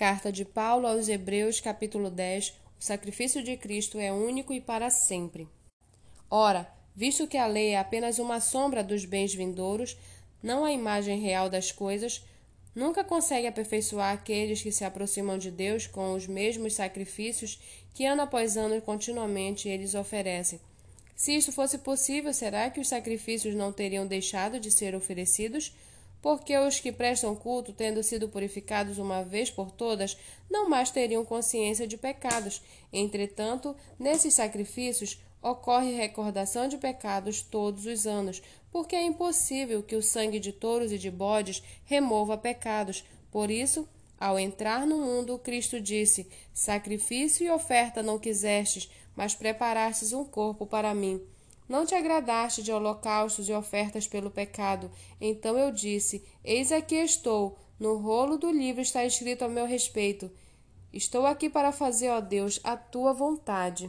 Carta de Paulo aos Hebreus, capítulo 10. O sacrifício de Cristo é único e para sempre. Ora, visto que a lei é apenas uma sombra dos bens vindouros, não a imagem real das coisas, nunca consegue aperfeiçoar aqueles que se aproximam de Deus com os mesmos sacrifícios que ano após ano continuamente eles oferecem. Se isto fosse possível, será que os sacrifícios não teriam deixado de ser oferecidos? Porque os que prestam culto, tendo sido purificados uma vez por todas, não mais teriam consciência de pecados. Entretanto, nesses sacrifícios ocorre recordação de pecados todos os anos, porque é impossível que o sangue de touros e de bodes remova pecados. Por isso, ao entrar no mundo, Cristo disse: Sacrifício e oferta não quisestes, mas preparastes um corpo para mim. Não te agradaste de holocaustos e ofertas pelo pecado. Então eu disse: Eis aqui estou. No rolo do livro está escrito a meu respeito. Estou aqui para fazer, ó Deus, a tua vontade.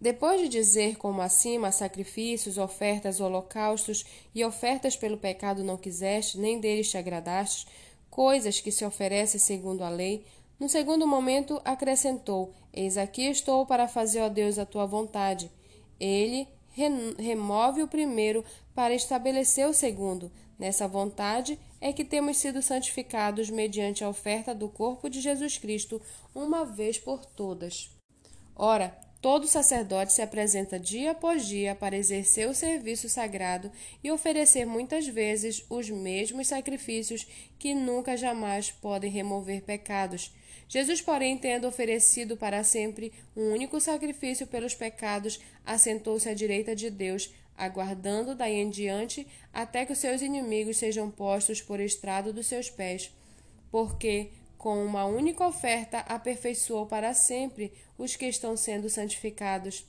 Depois de dizer como acima, sacrifícios, ofertas, holocaustos e ofertas pelo pecado não quiseste, nem deles te agradastes, coisas que se oferecem segundo a lei, no segundo momento acrescentou: Eis aqui estou para fazer, ó Deus, a tua vontade. Ele remove o primeiro para estabelecer o segundo. Nessa vontade é que temos sido santificados mediante a oferta do corpo de Jesus Cristo, uma vez por todas. Ora, todo sacerdote se apresenta dia após dia para exercer o serviço sagrado e oferecer muitas vezes os mesmos sacrifícios que nunca jamais podem remover pecados. Jesus, porém, tendo oferecido para sempre um único sacrifício pelos pecados, assentou-se à direita de Deus, aguardando daí em diante até que os seus inimigos sejam postos por estrado dos seus pés. Porque, com uma única oferta, aperfeiçoou para sempre os que estão sendo santificados.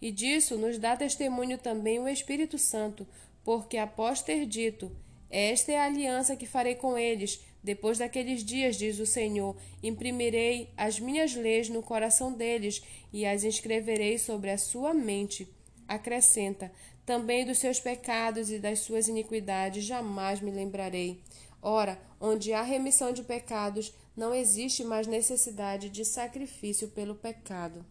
E disso nos dá testemunho também o Espírito Santo, porque após ter dito: Esta é a aliança que farei com eles depois daqueles dias, diz o Senhor, imprimirei as minhas leis no coração deles e as inscreverei sobre a sua mente. Acrescenta: também dos seus pecados e das suas iniquidades jamais me lembrarei. Ora, onde há remissão de pecados, não existe mais necessidade de sacrifício pelo pecado.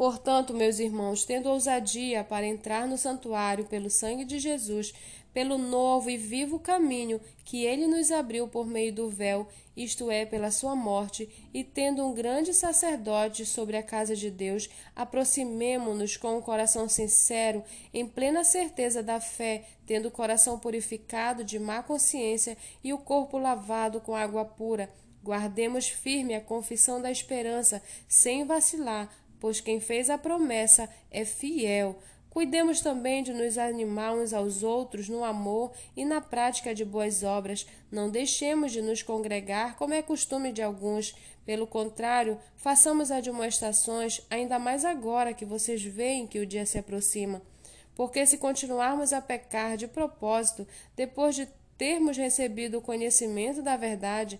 Portanto, meus irmãos, tendo ousadia para entrar no santuário pelo sangue de Jesus, pelo novo e vivo caminho que ele nos abriu por meio do véu, isto é, pela sua morte, e tendo um grande sacerdote sobre a casa de Deus, aproximemo-nos com um coração sincero, em plena certeza da fé, tendo o coração purificado de má consciência e o corpo lavado com água pura. Guardemos firme a confissão da esperança, sem vacilar, pois quem fez a promessa é fiel. Cuidemos também de nos animar uns aos outros no amor e na prática de boas obras. Não deixemos de nos congregar, como é costume de alguns. Pelo contrário, façamos admoestações, ainda mais agora que vocês veem que o dia se aproxima. Porque se continuarmos a pecar de propósito, depois de termos recebido o conhecimento da verdade,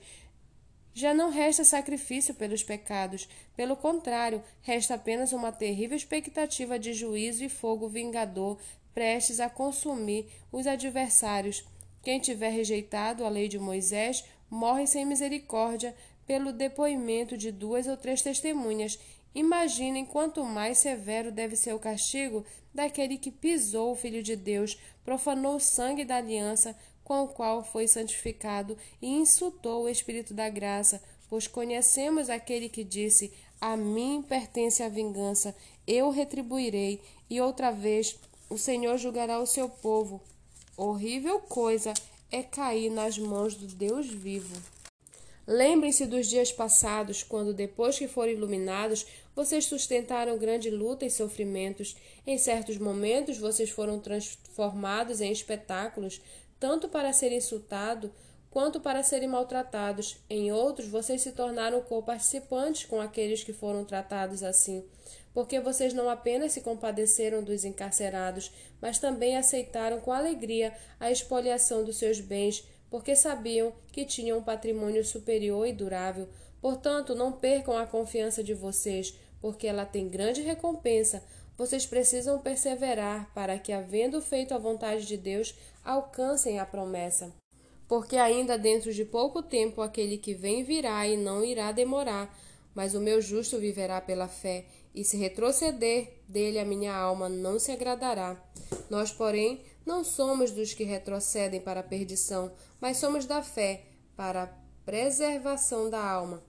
já não resta sacrifício pelos pecados, pelo contrário, resta apenas uma terrível expectativa de juízo e fogo vingador prestes a consumir os adversários. Quem tiver rejeitado a lei de Moisés morre sem misericórdia pelo depoimento de duas ou três testemunhas. Imaginem quanto mais severo deve ser o castigo daquele que pisou o Filho de Deus, profanou o sangue da aliança, com o qual foi santificado e insultou o Espírito da graça, pois conhecemos aquele que disse: A mim pertence a vingança, eu retribuirei, e outra vez o Senhor julgará o seu povo. Horrível coisa é cair nas mãos do Deus vivo. Lembrem-se dos dias passados, quando, depois que foram iluminados, vocês sustentaram grande luta e sofrimentos. Em certos momentos, vocês foram transformados em espetáculos, tanto para serem insultados quanto para serem maltratados. Em outros, vocês se tornaram co-participantes com aqueles que foram tratados assim, porque vocês não apenas se compadeceram dos encarcerados, mas também aceitaram com alegria a expoliação dos seus bens, porque sabiam que tinham um patrimônio superior e durável. Portanto, não percam a confiança de vocês, porque ela tem grande recompensa. Vocês precisam perseverar para que, havendo feito a vontade de Deus, alcancem a promessa. Porque ainda dentro de pouco tempo aquele que vem virá e não irá demorar, mas o meu justo viverá pela fé, e se retroceder dele a minha alma não se agradará. Nós, porém, não somos dos que retrocedem para a perdição, mas somos da fé para a preservação da alma.